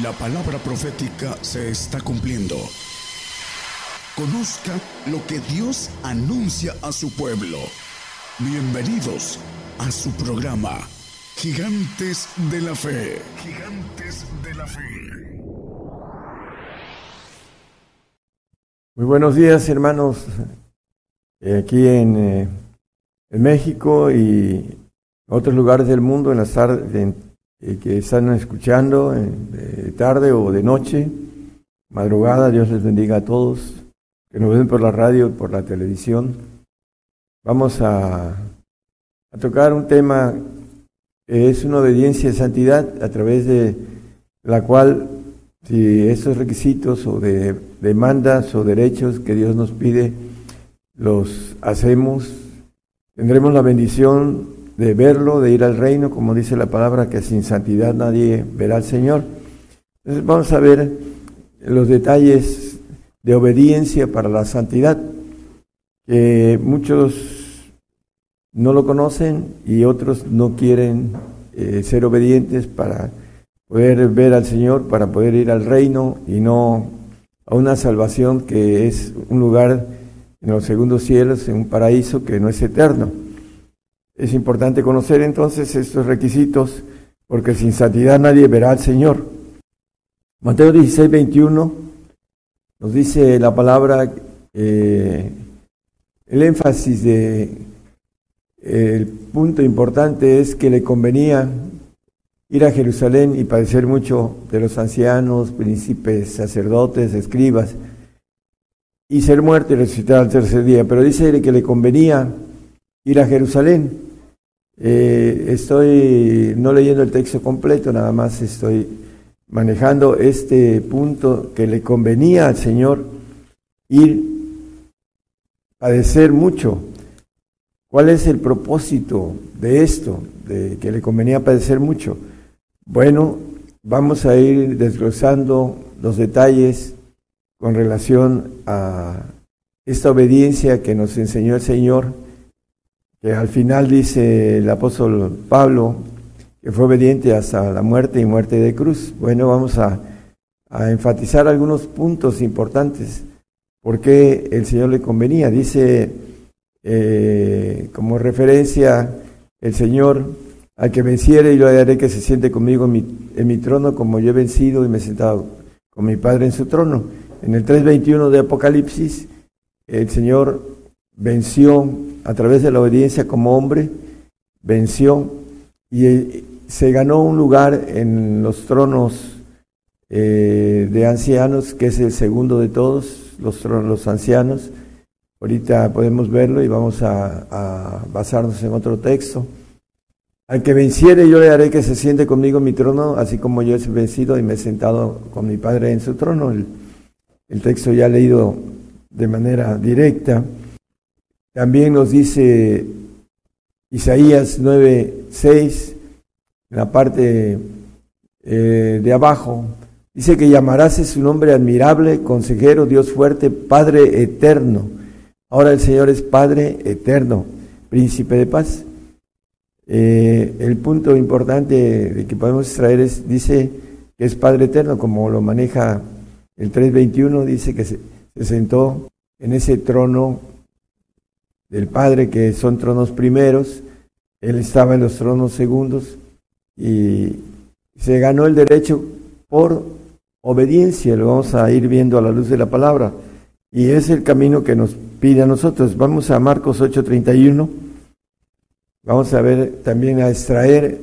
La palabra profética se está cumpliendo. Conozca lo que Dios anuncia a su pueblo. Bienvenidos a su programa, Gigantes de la Fe. Gigantes de la Fe. Muy buenos días, hermanos, eh, aquí en, eh, en, México y otros lugares del mundo, en las tardes eh, que están escuchando de tarde o de noche, madrugada. Dios les bendiga a todos que nos ven por la radio y por la televisión. Vamos a, a tocar un tema que es una obediencia de santidad a través de la cual si esos requisitos o de demandas o derechos que Dios nos pide los hacemos, tendremos la bendición de verlo, de ir al reino, como dice la palabra, que sin santidad nadie verá al Señor. Entonces vamos a ver los detalles de obediencia para la santidad, que muchos no lo conocen y otros no quieren eh, ser obedientes para poder ver al Señor, para poder ir al reino y no a una salvación que es un lugar en los segundos cielos, en un paraíso que no es eterno. Es importante conocer entonces estos requisitos, porque sin santidad nadie verá al Señor. Mateo 16, 21 nos dice la palabra, eh, el énfasis de el punto importante es que le convenía ir a Jerusalén y padecer mucho de los ancianos, príncipes, sacerdotes, escribas, y ser muerto y resucitar al tercer día. Pero dice que le convenía ir a Jerusalén. Eh, estoy no leyendo el texto completo, nada más estoy manejando este punto que le convenía al Señor ir padecer mucho. ¿Cuál es el propósito de esto? De que le convenía padecer mucho. Bueno, vamos a ir desglosando los detalles con relación a esta obediencia que nos enseñó el Señor, que al final dice el apóstol Pablo, que fue obediente hasta la muerte y muerte de cruz. Bueno, vamos a, enfatizar algunos puntos importantes, porque el Señor le convenía. Dice eh, como referencia el Señor, al que venciere y lo haré que se siente conmigo en mi, en mi trono como yo he vencido y me he sentado con mi Padre en su trono. En el 3.21 de Apocalipsis, el Señor venció a través de la obediencia como hombre, venció y eh, se ganó un lugar en los tronos eh, de ancianos, que es el segundo de todos, los tronos, los ancianos. Ahorita podemos verlo y vamos a, basarnos en otro texto. Al que venciere yo le haré que se siente conmigo en mi trono, así como yo he vencido y me he sentado con mi Padre en su trono. El, texto ya leído de manera directa. También nos dice Isaías 9, 6, en la parte eh, de abajo, dice que llamarás su nombre admirable, consejero, Dios fuerte, Padre eterno. Ahora el Señor es Padre eterno, príncipe de paz. Eh, el punto importante de que podemos extraer es, dice que es Padre Eterno, como lo maneja el 321, dice que se, sentó en ese trono del Padre, que son tronos primeros, él estaba en los tronos segundos y se ganó el derecho por obediencia, lo vamos a ir viendo a la luz de la palabra. Y es el camino que nos pide a nosotros. Vamos a Marcos 8:31. Vamos a ver también a extraer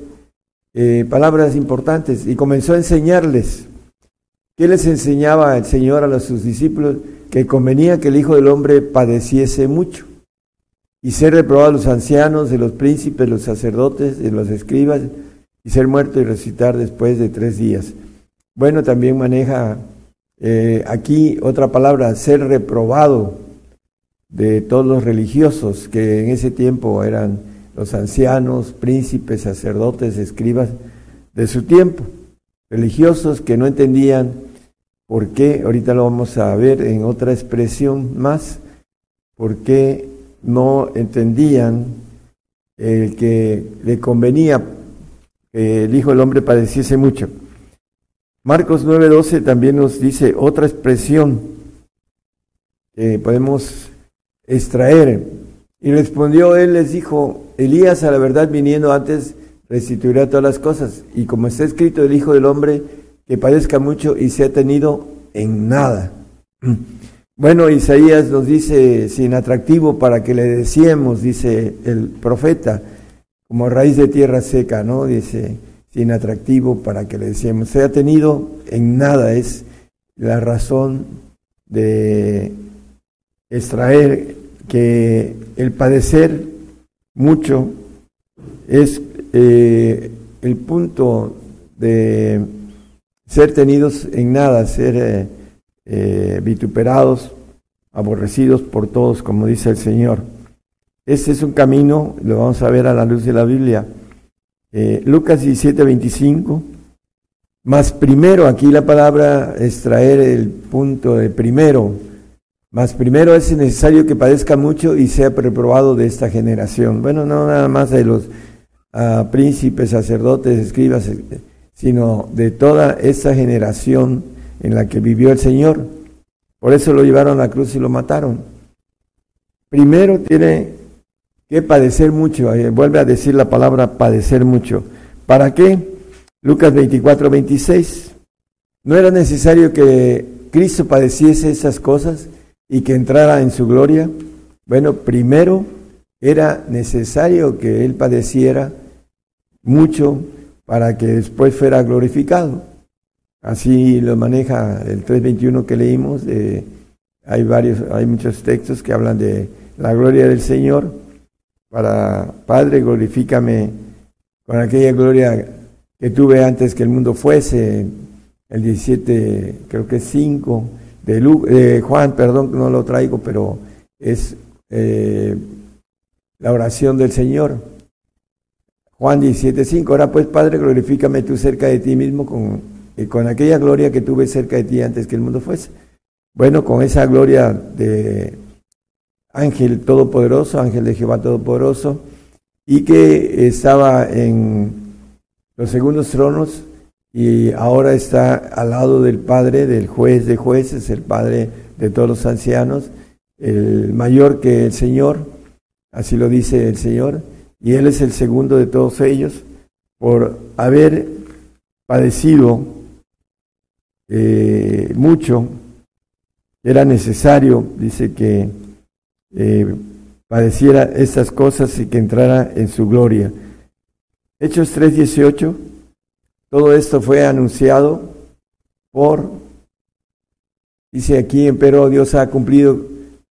eh, palabras importantes y comenzó a enseñarles. ¿Qué les enseñaba el Señor a sus discípulos? Que convenía que el Hijo del Hombre padeciese mucho y ser reprobado a los ancianos, de los príncipes, los sacerdotes, de los escribas, y ser muerto y resucitar después de tres días. Bueno, también maneja eh, aquí otra palabra, ser reprobado de todos los religiosos que en ese tiempo eran los ancianos, príncipes, sacerdotes, escribas de su tiempo, religiosos que no entendían por qué, ahorita lo vamos a ver en otra expresión más, por qué no entendían el que le convenía que el Hijo del Hombre padeciese mucho. Marcos 9:12 también nos dice otra expresión que podemos extraer. Y respondió él, les dijo, Elías a la verdad viniendo antes restituirá todas las cosas. Y como está escrito el Hijo del Hombre, que padezca mucho y se ha tenido en nada. Bueno, Isaías nos dice, sin atractivo para que le decíamos, dice el profeta, como raíz de tierra seca, ¿no? Dice, sin atractivo para que le decíamos. Se ha tenido en nada, es la razón de extraer que el padecer mucho es eh, el punto de ser tenidos en nada, ser eh, eh, vituperados, aborrecidos por todos, como dice el Señor. Este es un camino, lo vamos a ver a la luz de la Biblia. Lucas 17, 25. Más primero, aquí la palabra extraer el punto de primero, mas primero es necesario que padezca mucho y sea reprobado de esta generación. Bueno, no nada más de los ah, príncipes, sacerdotes, escribas, eh, sino de toda esta generación en la que vivió el Señor. Por eso lo llevaron a la cruz y lo mataron. Primero tiene que padecer mucho. Eh, vuelve a decir la palabra padecer mucho. ¿Para qué? Lucas 24, 26. No era necesario que Cristo padeciese esas cosas y que entrara en su gloria? Bueno, primero era necesario que Él padeciera mucho para que después fuera glorificado. Así lo maneja el 3.21 que leímos. hay varios, hay muchos textos que hablan de la gloria del Señor. Para Padre, glorifícame con aquella gloria que tuve antes que el mundo fuese. El 17, creo que es 5 de, Juan, perdón, no lo traigo, pero es eh, la oración del Señor. Juan 17:5, ahora pues Padre, glorifícame tú cerca de ti mismo con, eh, con aquella gloria que tuve cerca de ti antes que el mundo fuese. Bueno, con esa gloria de ángel todopoderoso, ángel de Jehová todopoderoso, y que estaba en los segundos tronos, y ahora está al lado del Padre, del juez de jueces, el Padre de todos los ancianos, el mayor que el Señor, así lo dice el Señor, y Él es el segundo de todos ellos, por haber padecido eh, mucho, era necesario, dice que eh, padeciera estas cosas y que entrara en su gloria. Hechos 3:18 todo esto fue anunciado por, dice aquí, pero Dios ha cumplido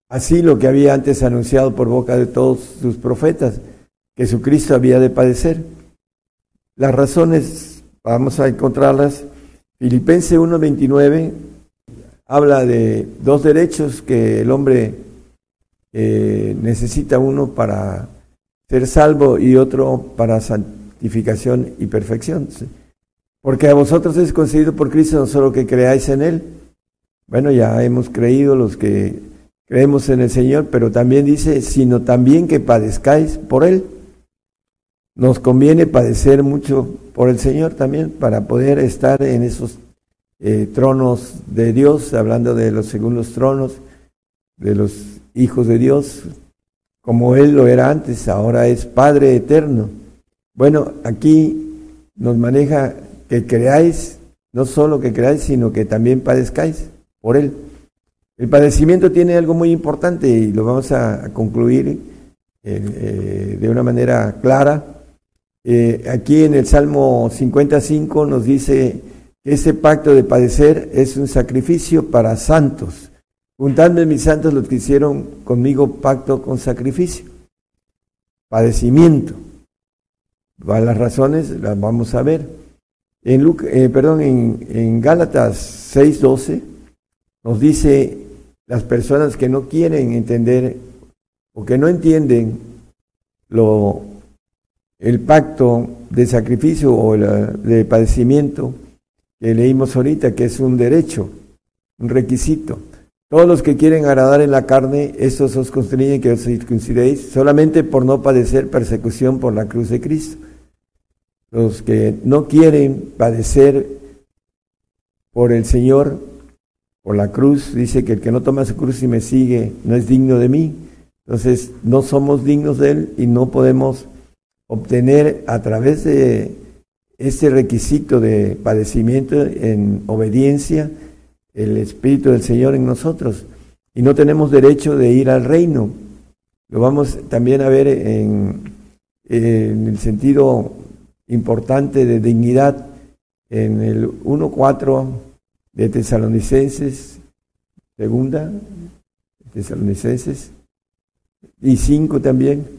así lo que había antes anunciado por boca de todos sus profetas, que Jesucristo había de padecer. Las razones, vamos a encontrarlas. Filipenses 1.29 habla de dos derechos que el hombre eh, necesita, uno para ser salvo y otro para santificación y perfección. Porque a vosotros es concedido por Cristo no solo que creáis en Él. Bueno, ya hemos creído los que creemos en el Señor, pero también dice, sino también que padezcáis por Él. Nos conviene padecer mucho por el Señor también para poder estar en esos eh, tronos de Dios, hablando de los segundos tronos, de los hijos de Dios, como Él lo era antes, ahora es Padre eterno. Bueno, aquí nos maneja que creáis, no solo que creáis, sino que también padezcáis por él. El padecimiento tiene algo muy importante y lo vamos a, concluir eh, eh, de una manera clara. Eh, aquí en el Salmo 55 nos dice que ese pacto de padecer es un sacrificio para santos. Juntadme mis santos los que hicieron conmigo pacto con sacrificio. Padecimiento. Las razones las vamos a ver. En, eh, perdón, en, en Gálatas 6:12 nos dice las personas que no quieren entender o que no entienden lo, el pacto de sacrificio o de padecimiento que leímos ahorita, que es un derecho, un requisito. Todos los que quieren agradar en la carne, estos os constriñen que os circuncidéis solamente por no padecer persecución por la cruz de Cristo los que no quieren padecer por el Señor, por la cruz, dice que el que no toma su cruz y me sigue no es digno de mí. Entonces no somos dignos de Él y no podemos obtener a través de este requisito de padecimiento en obediencia el Espíritu del Señor en nosotros. Y no tenemos derecho de ir al reino. Lo vamos también a ver en, en el sentido importante de dignidad en el 1.4 de Tesalonicenses, segunda, Tesalonicenses, y 5 también.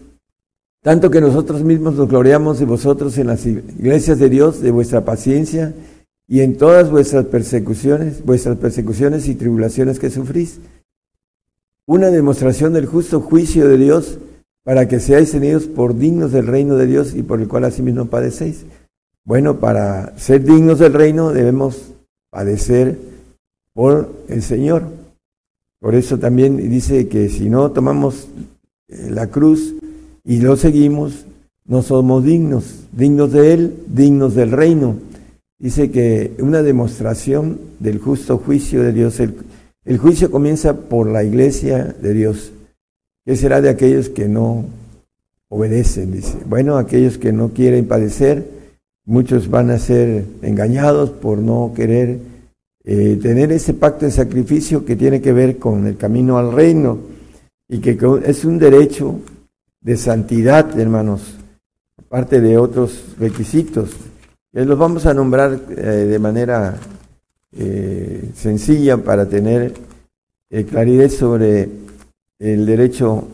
Tanto que nosotros mismos nos gloriamos de vosotros en las iglesias de Dios, de vuestra paciencia y en todas vuestras persecuciones, vuestras persecuciones y tribulaciones que sufrís. Una demostración del justo juicio de Dios para que seáis tenidos por dignos del reino de Dios y por el cual asimismo padecéis. Bueno, para ser dignos del reino debemos padecer por el Señor. Por eso también dice que si no tomamos eh, la cruz y lo seguimos, no somos dignos, dignos de Él, dignos del reino. Dice que una demostración del justo juicio de Dios, el, juicio comienza por la iglesia de Dios. ¿Qué será de aquellos que no obedecen? Dice, bueno, aquellos que no quieren padecer, muchos van a ser engañados por no querer eh, tener ese pacto de sacrificio que tiene que ver con el camino al reino y que es un derecho de santidad, hermanos, aparte de otros requisitos. que los vamos a nombrar eh, de manera eh, sencilla para tener claridad sobre el derecho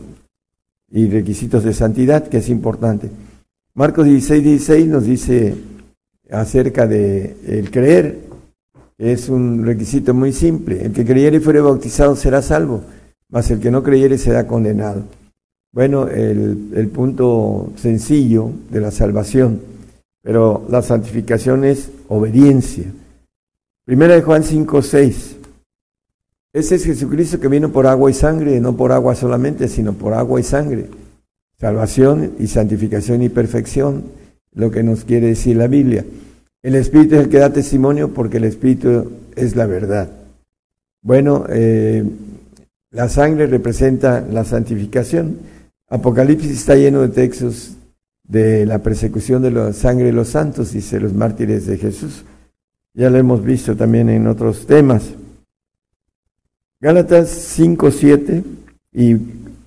y requisitos de santidad, que es importante. Marcos 16, 16 nos dice acerca de el creer, es un requisito muy simple. El que creyere y fuere bautizado será salvo, mas el que no creyere será condenado. Bueno, el, punto sencillo de la salvación, pero la santificación es obediencia. Primera de Juan 5, 6. Ese es Jesucristo que vino por agua y sangre, no por agua solamente, sino por agua y sangre. Salvación y santificación y perfección, lo que nos quiere decir la Biblia. El Espíritu es el que da testimonio porque el Espíritu es la verdad. Bueno, eh, la sangre representa la santificación. Apocalipsis está lleno de textos de la persecución de la sangre de los santos, dice los mártires de Jesús. Ya lo hemos visto también en otros temas. Gálatas 5, 7 y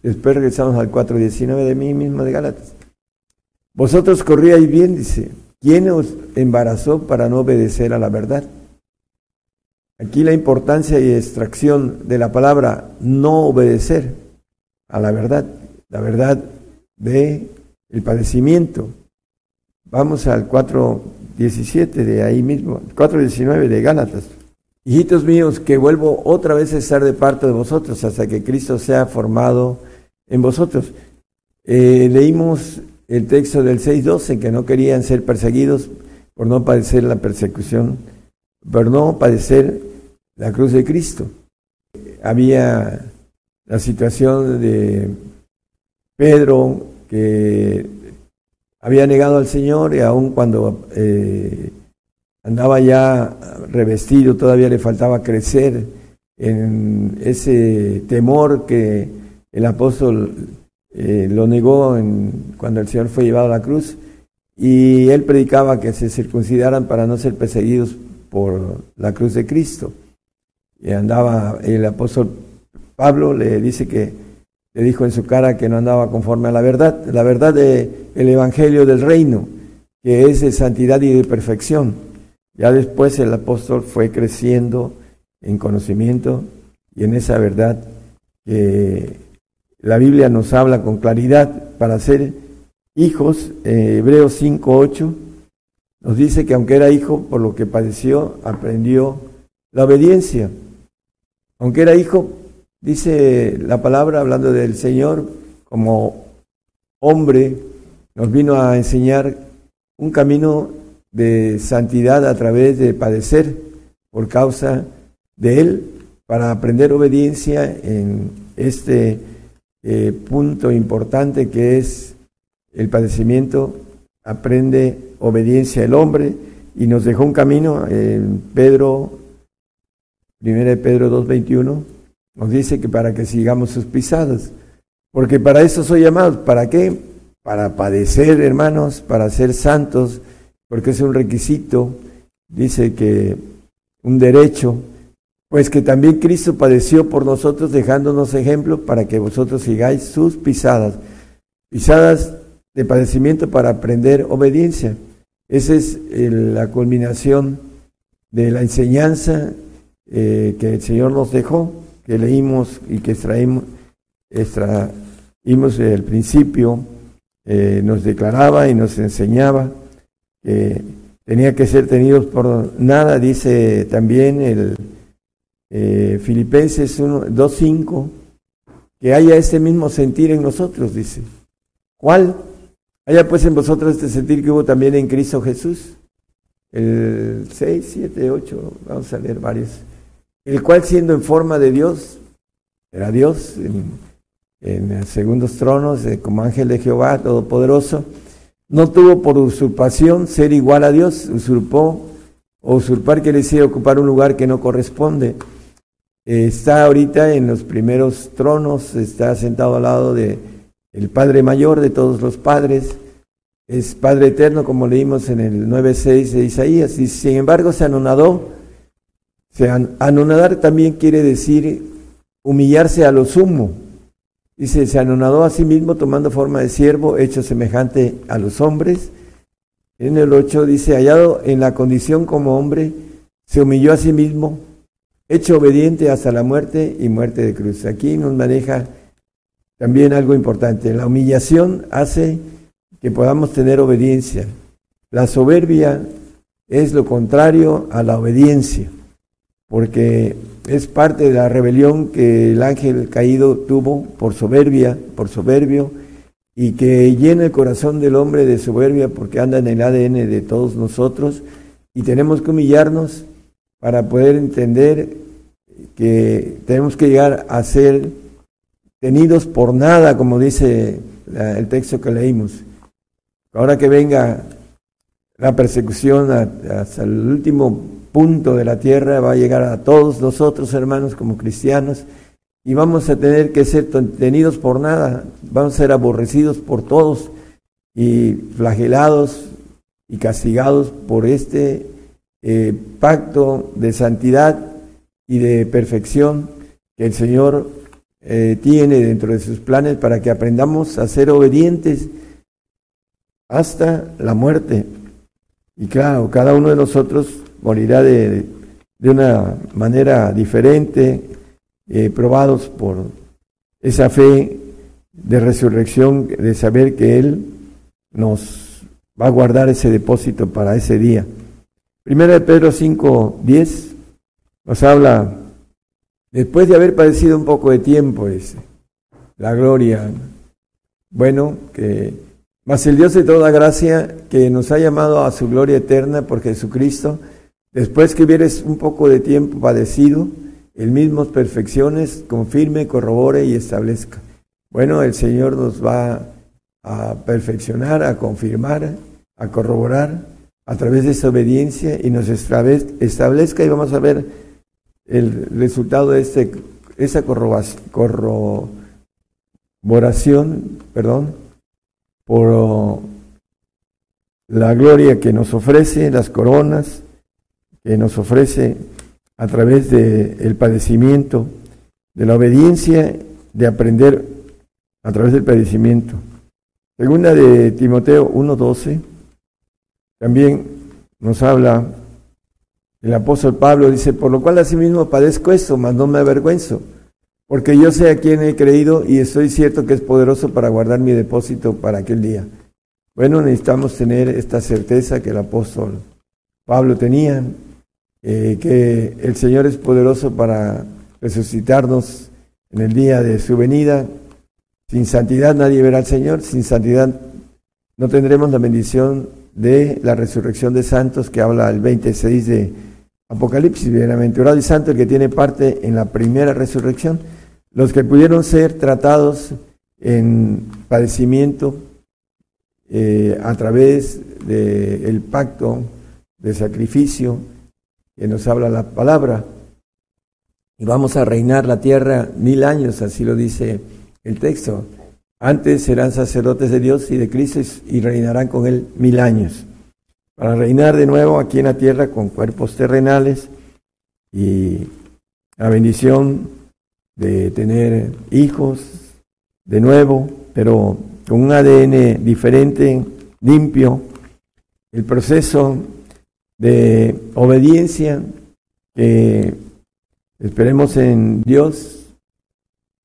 después regresamos al 4, 19 de mí mismo de Gálatas. Vosotros corríais bien, dice, ¿Quién os embarazó para no obedecer a la verdad? Aquí la importancia y extracción de la palabra no obedecer a la verdad, la verdad de el padecimiento. Vamos al 4.17 de ahí mismo, 4.19 de Gálatas. Hijitos míos, que vuelvo otra vez a estar de parte de vosotros hasta que Cristo sea formado en vosotros. Eh, leímos el texto del 6.12, que no querían ser perseguidos por no padecer la persecución, por no padecer la cruz de Cristo. Había la situación de Pedro que había negado al Señor y aun cuando eh, andaba ya revestido, todavía le faltaba crecer en ese temor que el apóstol eh, lo negó cuando el Señor fue llevado a la cruz y él predicaba que se circuncidaran para no ser perseguidos por la cruz de Cristo. Y andaba, el apóstol Pablo le dice que le dijo en su cara que no andaba conforme a la verdad, la verdad del el evangelio del reino, que es de santidad y de perfección. Ya después el apóstol fue creciendo en conocimiento y en esa verdad que la Biblia nos habla con claridad para ser hijos. Eh, Hebreos 5.8 nos dice que aunque era hijo, por lo que padeció, aprendió la obediencia. Aunque era hijo, dice la palabra hablando del Señor, como hombre, nos vino a enseñar un camino de santidad a través de padecer por causa de Él, para aprender obediencia en este eh, punto importante que es el padecimiento, aprende obediencia el hombre y nos dejó un camino. en Pedro Primera de Pedro 2.21, nos dice que para que sigamos sus pisadas. Porque para eso soy llamado. ¿Para qué? Para padecer, hermanos, para ser santos, porque es un requisito. Dice que un derecho, pues que también Cristo padeció por nosotros dejándonos ejemplo para que vosotros sigáis sus pisadas. Pisadas de padecimiento para aprender obediencia. Esa es la culminación de la enseñanza eh, que el Señor nos dejó, que leímos y que extraímos, extraímos el principio, eh, nos declaraba y nos enseñaba que tenía que ser tenidos por nada, dice también el eh, Filipenses 2.5, que haya ese mismo sentir en nosotros, dice. ¿Cuál? Haya pues en vosotros este sentir que hubo también en Cristo Jesús. El 6, 7, 8, vamos a leer varios. El cual siendo en forma de Dios, era Dios en, en segundos tronos, eh, como ángel de Jehová, todopoderoso, no tuvo por usurpación ser igual a Dios, usurpó, o usurpar quiere decir ocupar un lugar que no corresponde. está ahorita en los primeros tronos, está sentado al lado de el Padre mayor de todos los padres, es Padre eterno, como leímos en el 9.6 de Isaías, y sin embargo se anonadó. Se anonadar también quiere decir humillarse a lo sumo. Dice, se anonadó a sí mismo tomando forma de siervo, hecho semejante a los hombres. En el 8 dice, hallado en la condición como hombre, se humilló a sí mismo, hecho obediente hasta la muerte y muerte de cruz. Aquí nos maneja también algo importante. La humillación hace que podamos tener obediencia. La soberbia es lo contrario a la obediencia, porque es parte de la rebelión que el ángel caído tuvo por soberbia, por soberbio, y que llena el corazón del hombre de soberbia porque anda en el ADN de todos nosotros, y tenemos que humillarnos para poder entender que tenemos que llegar a ser tenidos por nada, como dice el texto que leímos. Ahora que venga la persecución hasta el último punto de la tierra, va a llegar a todos nosotros, hermanos, como cristianos, y vamos a tener que ser tenidos por nada, vamos a ser aborrecidos por todos y flagelados y castigados por este eh, pacto de santidad y de perfección que el Señor eh, tiene dentro de sus planes para que aprendamos a ser obedientes hasta la muerte. Y claro, cada uno de nosotros morirá de, de una manera diferente, eh, probados por esa fe de resurrección, de saber que Él nos va a guardar ese depósito para ese día. Primera de Pedro 5, 10 nos habla Después de haber padecido un poco de tiempo, dice, la gloria, bueno, que más el Dios de toda gracia que nos ha llamado a su gloria eterna por Jesucristo, después que hubieres un poco de tiempo padecido, el mismo perfecciones, confirme, corrobore y establezca. Bueno, el Señor nos va a perfeccionar, a confirmar, a corroborar a través de esa obediencia y nos establezca y vamos a ver el resultado de este, esa corroboración, perdón, por la gloria que nos ofrece, las coronas que nos ofrece a través del el padecimiento, de la obediencia, de aprender a través del padecimiento. Segunda de Timoteo 1.12 también nos habla el apóstol Pablo dice, por lo cual asimismo padezco esto, mas no me avergüenzo, porque yo sé a quién he creído y estoy cierto que es poderoso para guardar mi depósito para aquel día. Bueno, necesitamos tener esta certeza que el apóstol Pablo tenía, eh, que el Señor es poderoso para resucitarnos en el día de su venida. Sin santidad nadie verá al Señor, sin santidad no tendremos la bendición de la resurrección de santos que habla el 26 de Apocalipsis, bienaventurado y santo que tiene parte en la primera resurrección, los que pudieron ser tratados en padecimiento eh, a través del pacto de sacrificio que nos habla la palabra. y vamos a reinar la tierra mil años, así lo dice el texto. Antes serán sacerdotes de Dios y de Cristo y reinarán con Él mil años. Para reinar de nuevo aquí en la tierra con cuerpos terrenales y la bendición de tener hijos de nuevo, pero con un ADN diferente, limpio. El proceso de obediencia que esperemos en Dios,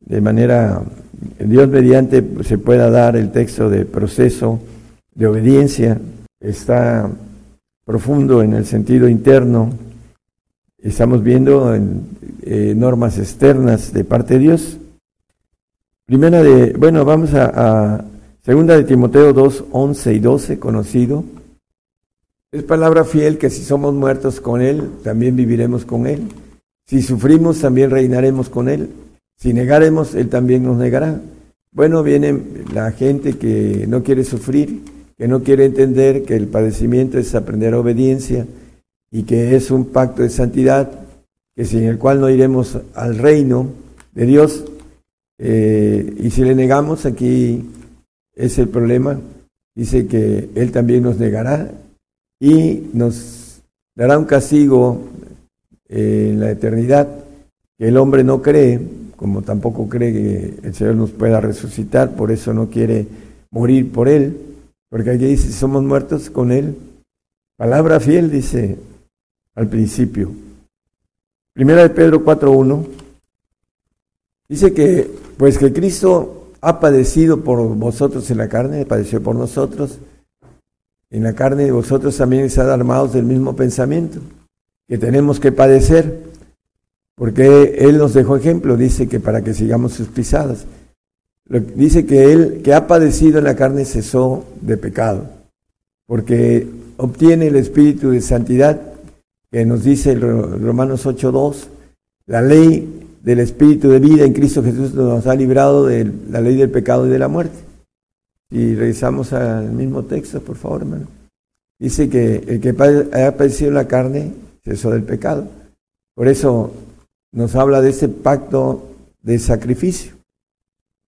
de manera, Dios mediante se pueda dar el texto de proceso de obediencia, está profundo en el sentido interno, estamos viendo en, eh, normas externas de parte de Dios. Primera de, bueno, vamos a, segunda de Timoteo 2, 11 y 12, conocido. Es palabra fiel que si somos muertos con Él, también viviremos con Él. Si sufrimos, también reinaremos con Él. Si negaremos, Él también nos negará. Bueno, viene la gente que no quiere sufrir, que no quiere entender que el padecimiento es aprender obediencia y que es un pacto de santidad, que sin el cual no iremos al reino de Dios. Eh, y si le negamos, aquí es el problema. Dice que Él también nos negará y nos dará un castigo en la eternidad que el hombre no cree, como tampoco cree que el Señor nos pueda resucitar, por eso no quiere morir por Él, porque aquí dice, somos muertos con Él. Palabra fiel, dice al principio. Primera de Pedro 4.1, dice que, pues que Cristo ha padecido por vosotros en la carne, padeció por nosotros, en la carne de vosotros también están armados del mismo pensamiento que tenemos que padecer, porque Él nos dejó ejemplo, dice que para que sigamos sus pisadas. Dice que Él que ha padecido en la carne cesó de pecado, porque obtiene el espíritu de santidad que nos dice Romanos 8.2, la ley del espíritu de vida en Cristo Jesús nos ha librado de la ley del pecado y de la muerte. Y regresamos al mismo texto, por favor, hermano. Dice que el que ha padecido la carne eso del pecado. Por eso nos habla de ese pacto de sacrificio,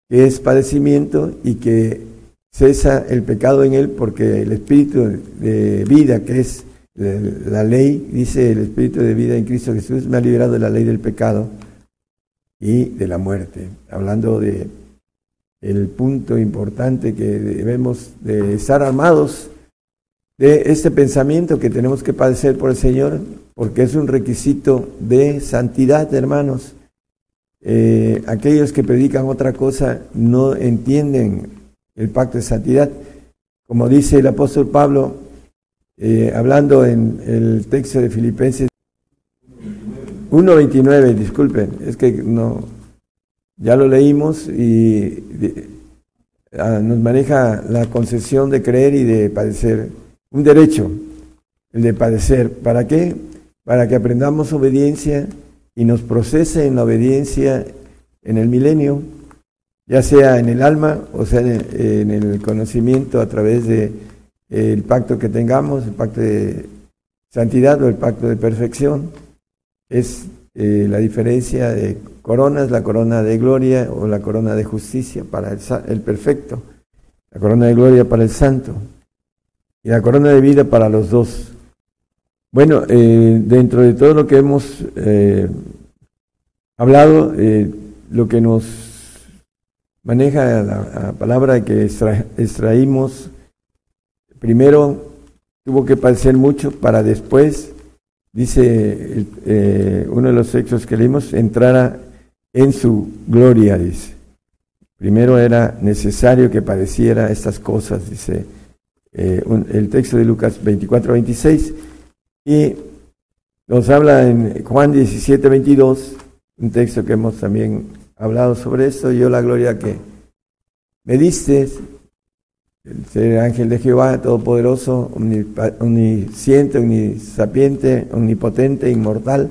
que es padecimiento y que cesa el pecado en él porque el espíritu de vida, que es la ley, dice el espíritu de vida en Cristo Jesús, me ha liberado de la ley del pecado y de la muerte. Hablando de el punto importante que debemos de estar armados de este pensamiento que tenemos que padecer por el Señor, porque es un requisito de santidad, hermanos. Eh, aquellos que predican otra cosa no entienden el pacto de santidad. Como dice el apóstol Pablo, eh, hablando en el texto de Filipenses 1.29, disculpen, es que no, ya lo leímos y ah, nos maneja la concesión de creer y de padecer un derecho, el de padecer. ¿Para qué? Para que aprendamos obediencia y nos procese en la obediencia en el milenio, ya sea en el alma o sea en el conocimiento a través de el pacto que tengamos, el pacto de santidad o el pacto de perfección. Es eh, la diferencia de coronas, la corona de gloria o la corona de justicia para el, el perfecto, la corona de gloria para el santo y la corona de vida para los dos. Bueno, eh, dentro de todo lo que hemos eh, hablado, lo que nos maneja la, palabra que extraímos, primero tuvo que padecer mucho para después, dice uno de los textos que leímos, entrara en su gloria, dice. Primero era necesario que padeciera estas cosas, dice eh, el texto de Lucas 24, 26, y nos habla en Juan 17, 22, un texto que hemos también hablado sobre esto, yo la gloria que me diste, el ser ángel de Jehová, todopoderoso, omnisciente, omnisapiente, omnipotente, inmortal,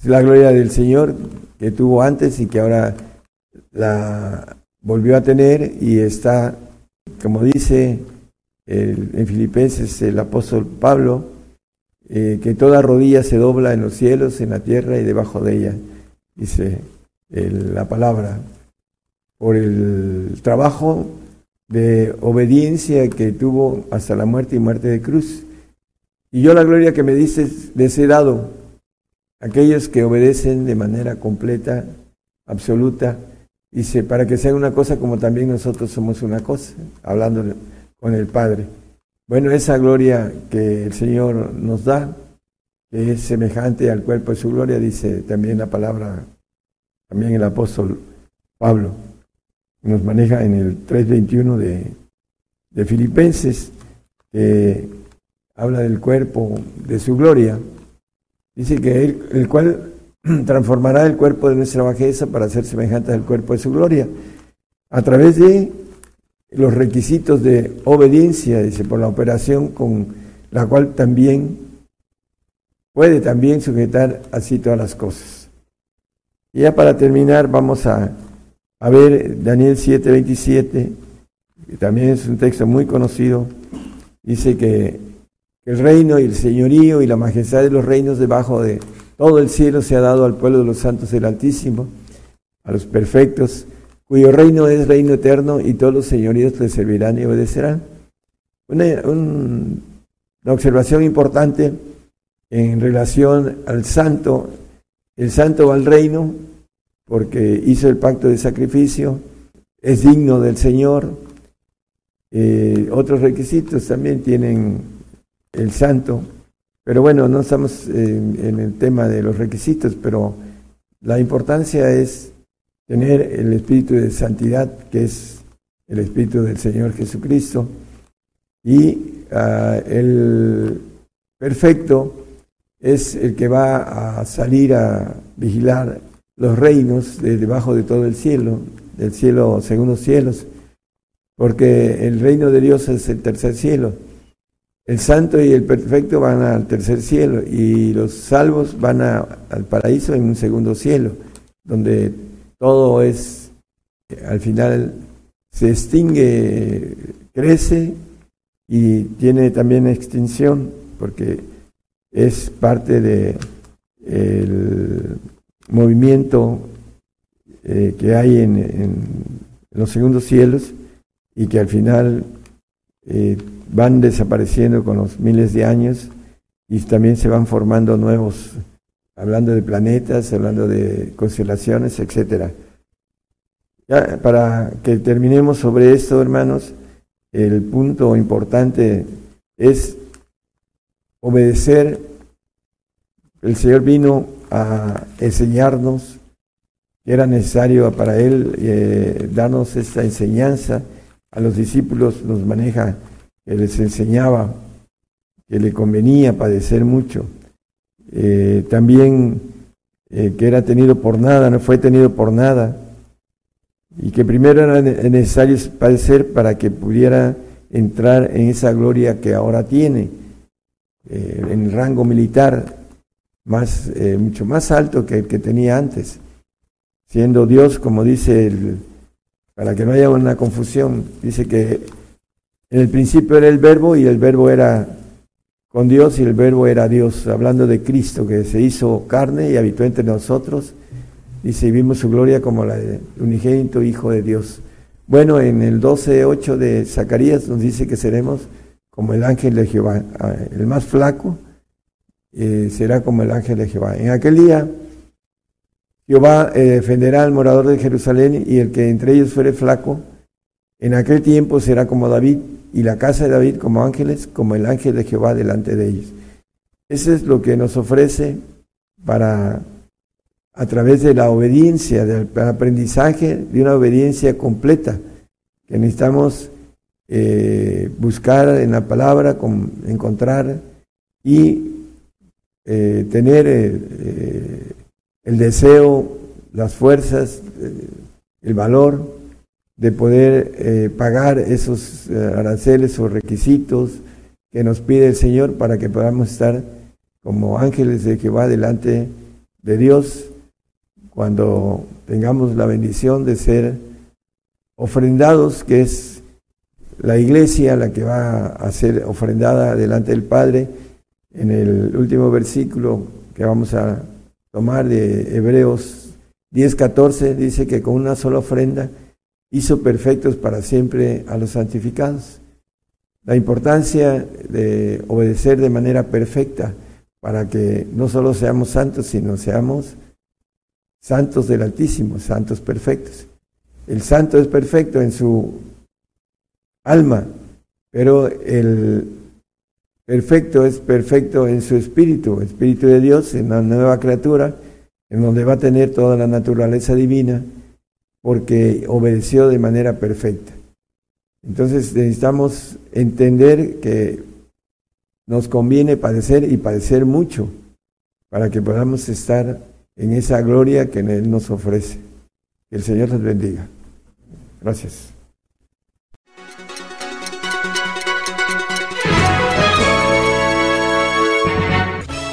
es la gloria del Señor que tuvo antes y que ahora la volvió a tener y está, como dice en Filipenses el apóstol Pablo, eh, que toda rodilla se dobla en los cielos, en la tierra y debajo de ella. dice la palabra, por el trabajo de obediencia que tuvo hasta la muerte y muerte de cruz. Y yo la gloria que me dices de ese dado, aquellos que obedecen de manera completa, absoluta, dice, para que sea una cosa como también nosotros somos una cosa, hablando con el Padre. Bueno, esa gloria que el Señor nos da, que es semejante al cuerpo de su gloria, dice también la palabra, también el apóstol Pablo, nos maneja en el 3.21 de, de Filipenses, que habla del cuerpo de su gloria. Dice que él, el cual transformará el cuerpo de nuestra bajeza para ser semejante al cuerpo de su gloria, a través de los requisitos de obediencia, dice, por la operación con la cual también puede también sujetar así todas las cosas. Y ya para terminar vamos a, a ver Daniel 7:27, que también es un texto muy conocido, dice que, el reino y el señorío y la majestad de los reinos debajo de todo el cielo se ha dado al pueblo de los santos del Altísimo, a los perfectos, cuyo reino es reino eterno y todos los señoríos le servirán y obedecerán. Una, una observación importante en relación al santo. El santo va al reino porque hizo el pacto de sacrificio, es digno del Señor. Eh, otros requisitos también tienen el santo, pero bueno, no estamos en el tema de los requisitos, pero la importancia es tener el espíritu de santidad, que es el espíritu del Señor Jesucristo, y ah, el perfecto, es el que va a salir a vigilar los reinos de debajo de todo el cielo, del cielo, segundos cielos, porque el reino de Dios es el tercer cielo. El santo y el perfecto van al tercer cielo y los salvos van al paraíso en un segundo cielo, donde todo es, al final se extingue, crece y tiene también extinción, porque es parte de el movimiento eh, que hay en, los segundos cielos y que al final eh, van desapareciendo con los miles de años y también se van formando nuevos, hablando de planetas, hablando de constelaciones, etcétera. Ya, para que terminemos sobre esto, hermanos, el punto importante es obedecer. El Señor vino a enseñarnos que era necesario para Él eh, darnos esta enseñanza. A los discípulos nos maneja que les enseñaba que le convenía padecer mucho. Eh, también eh, que era tenido por nada, no fue tenido por nada. Y que primero era necesario padecer para que pudiera entrar en esa gloria que ahora tiene en el rango militar más, eh, mucho más alto que el que tenía antes, siendo Dios, como dice, el, para que no haya una confusión, dice que en el principio era el verbo y el verbo era con Dios y el verbo era Dios, hablando de Cristo que se hizo carne y habitó entre nosotros, dice, y vimos su gloria como la de unigénito Hijo de Dios. Bueno, en el 12.8 de Zacarías nos dice que seremos como el ángel de Jehová. Ah, el más flaco eh, será como el ángel de Jehová. En aquel día Jehová eh, defenderá al morador de Jerusalén y el que entre ellos fuere flaco, en aquel tiempo será como David y la casa de David como ángeles, como el ángel de Jehová delante de ellos. Eso es lo que nos ofrece para, a través de la obediencia, del aprendizaje de una obediencia completa, que necesitamos eh, buscar en la palabra, encontrar y eh, tener eh, el deseo, las fuerzas, el valor de poder pagar esos aranceles o requisitos que nos pide el Señor para que podamos estar como ángeles de Jehová delante de Dios cuando tengamos la bendición de ser ofrendados, que es la iglesia, la que va a ser ofrendada delante del Padre, en el último versículo que vamos a tomar de Hebreos 10.14 dice que con una sola ofrenda hizo perfectos para siempre a los santificados. La importancia de obedecer de manera perfecta para que no solo seamos santos, sino seamos santos del Altísimo, santos perfectos. El santo es perfecto en su alma, pero el perfecto es perfecto en su espíritu, espíritu de Dios, en la nueva criatura, en donde va a tener toda la naturaleza divina, porque obedeció de manera perfecta. Entonces necesitamos entender que nos conviene padecer y padecer mucho para que podamos estar en esa gloria que Él nos ofrece. Que el Señor les bendiga. Gracias.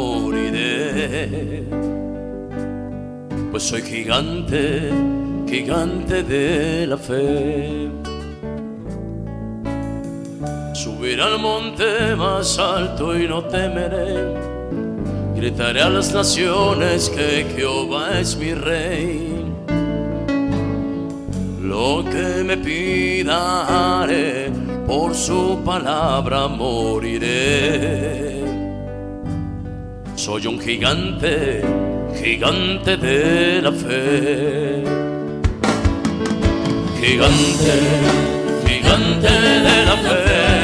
moriré. Pues soy gigante, gigante de la fe. Subiré al monte más alto y no temeré. Gritaré a las naciones que Jehová es mi rey. Lo que me pida haré, por su palabra moriré. Soy un gigante, gigante de la fe. Gigante, gigante de la fe.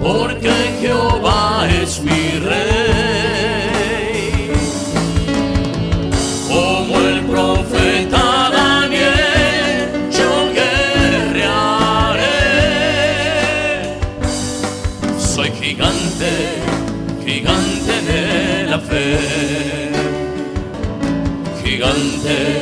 porque Jehová es mi rey. Gigante,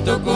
tan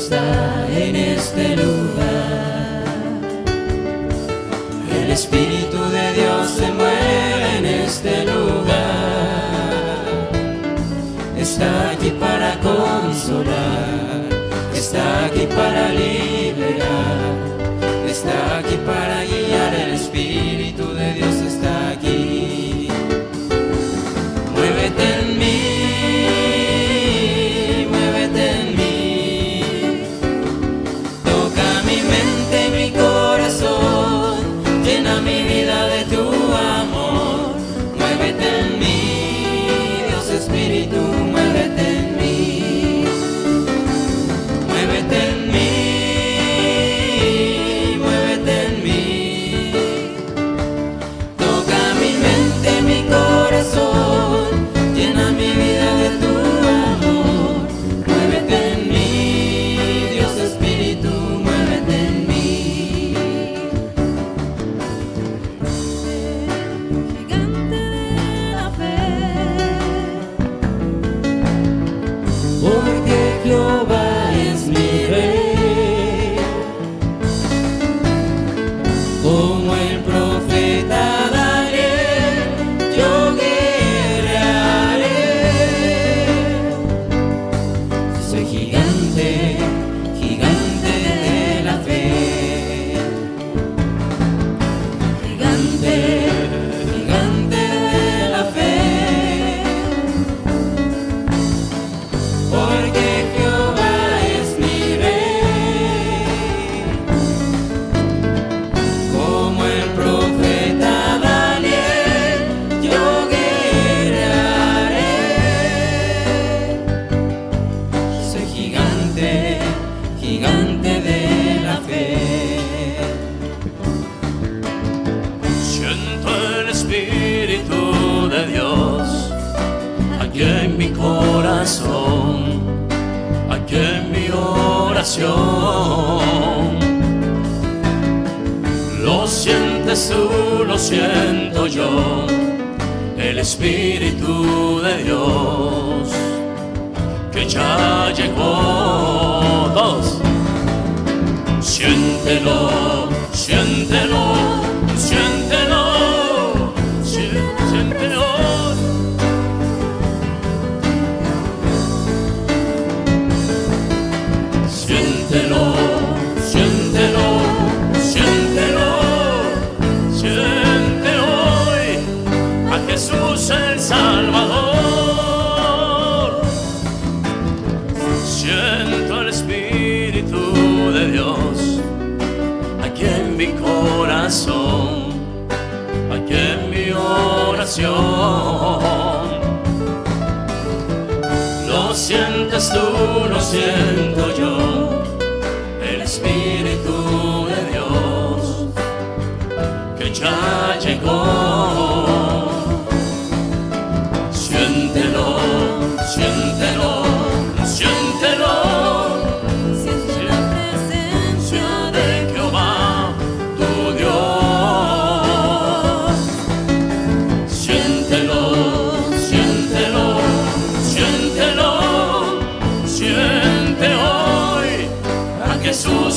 está en este lugar. El Espíritu de Dios se mueve en este lugar. Está aquí para consolar, está aquí para liberar, está aquí para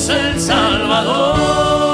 El Salvador.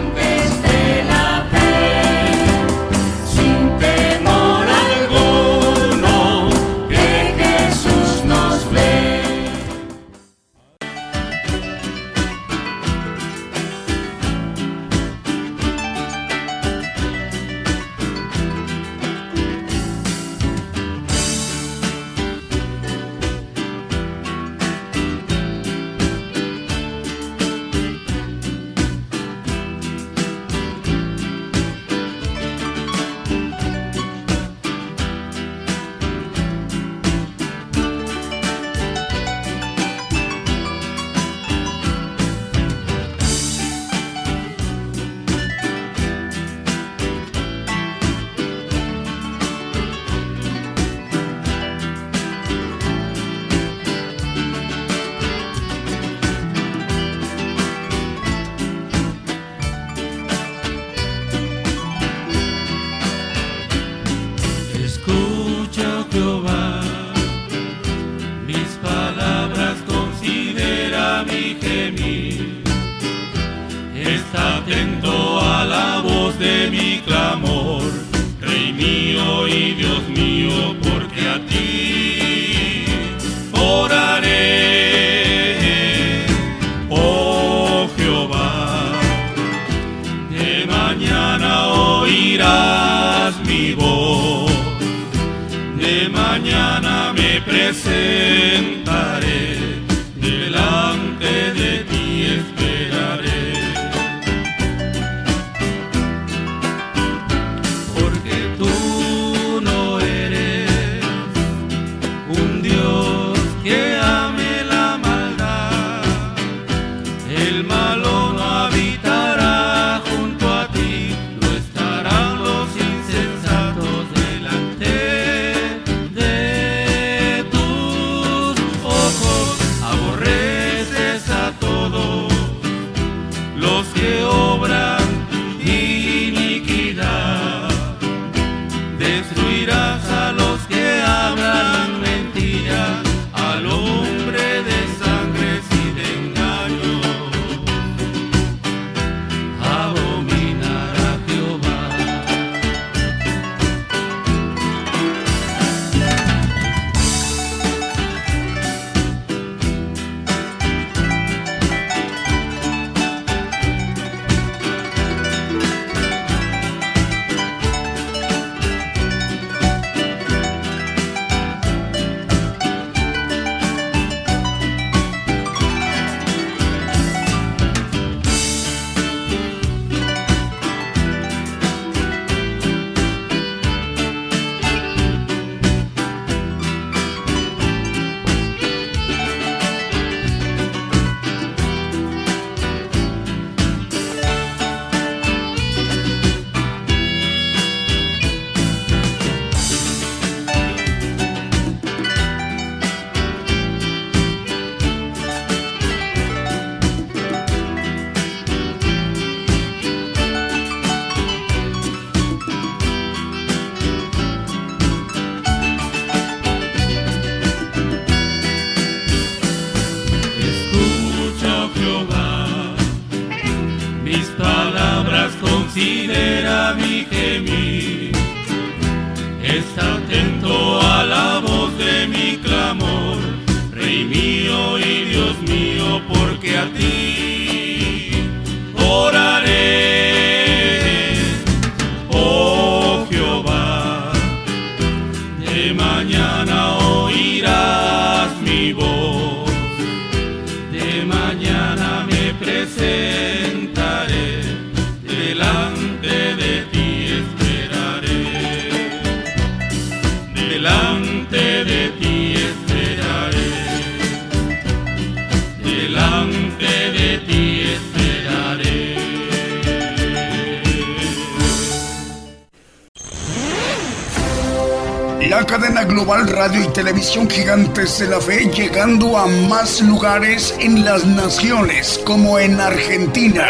Global radio y televisión gigantes de la fe llegando a más lugares en las naciones como en Argentina,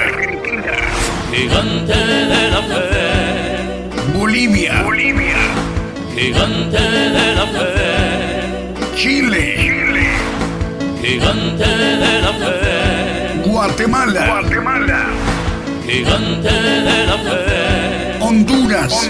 Gigante de la fe, Bolivia, gigante de la fe, Chile, gigante de la fe, Guatemala, gigante de la fe, Honduras,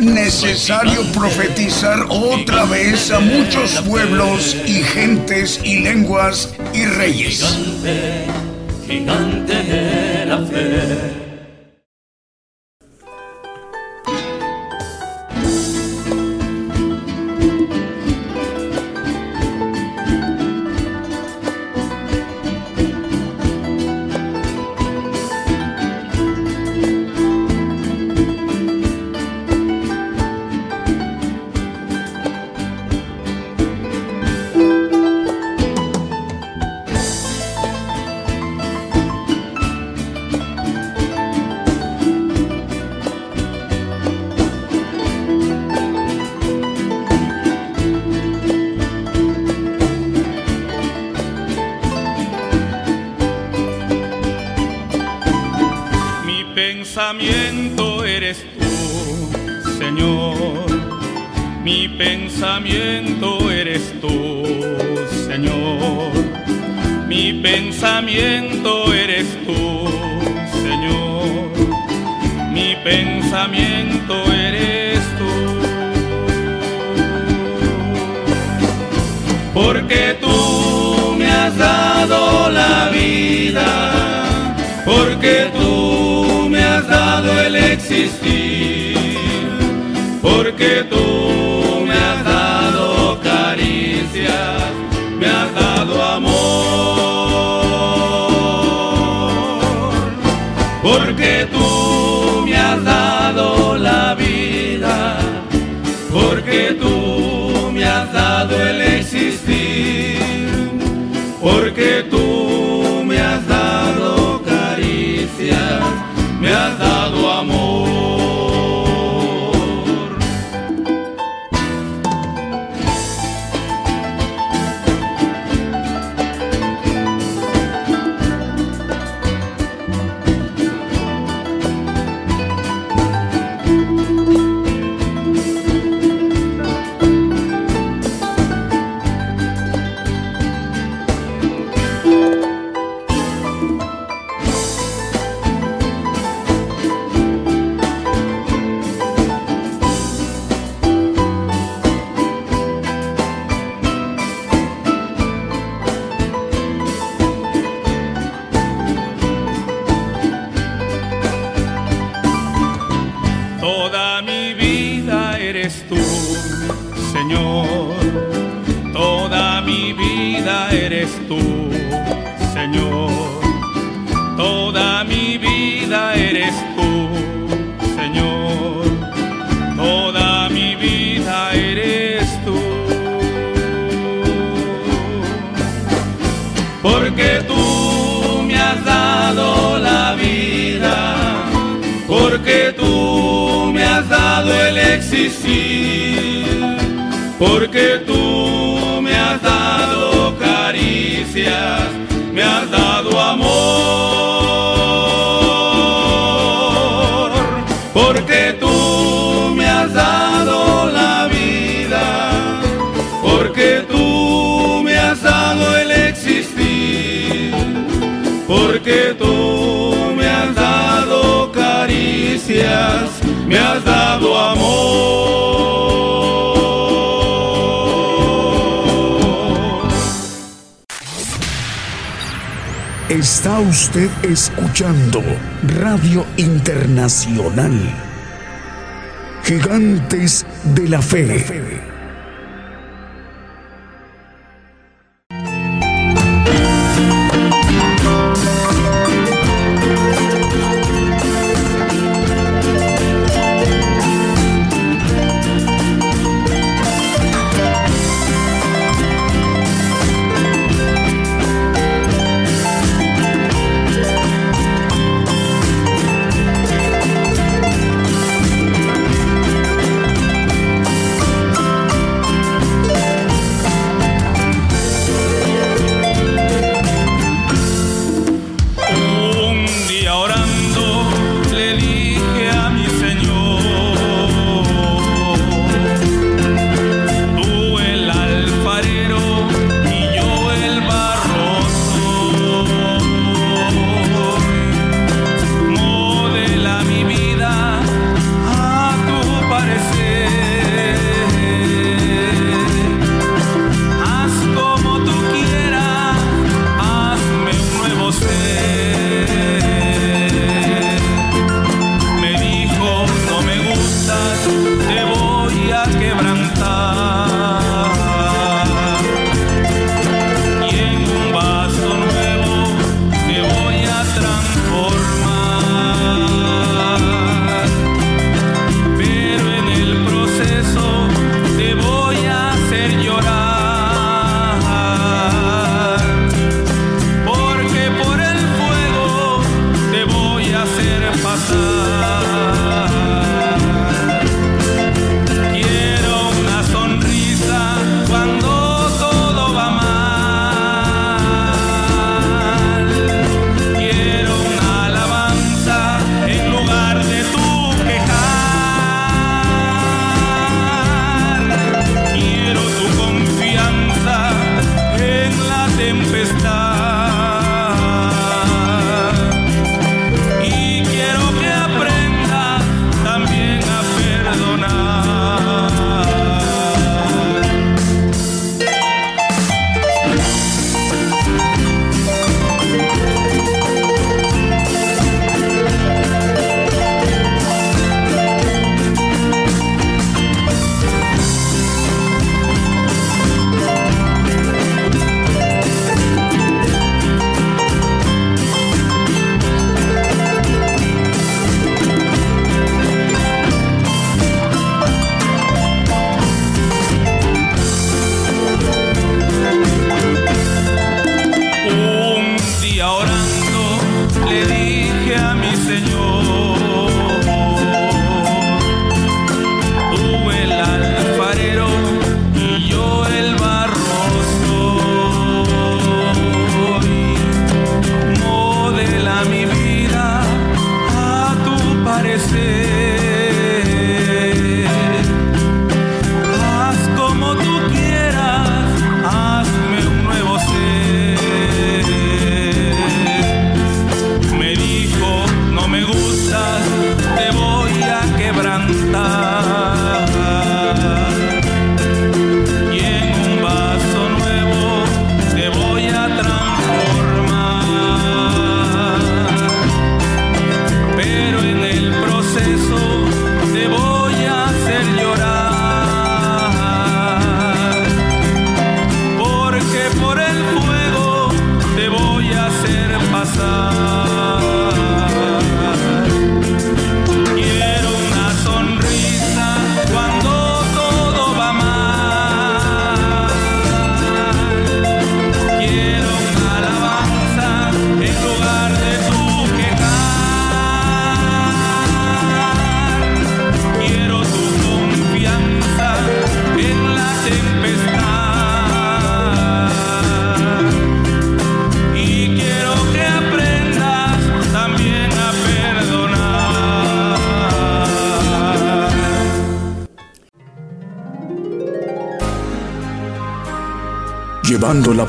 necesario profetizar otra vez a muchos pueblos y gentes y lenguas y reyes. Gigante, gigante de la fe. Radio Internacional. Gigantes de la Fe.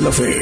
De la fe.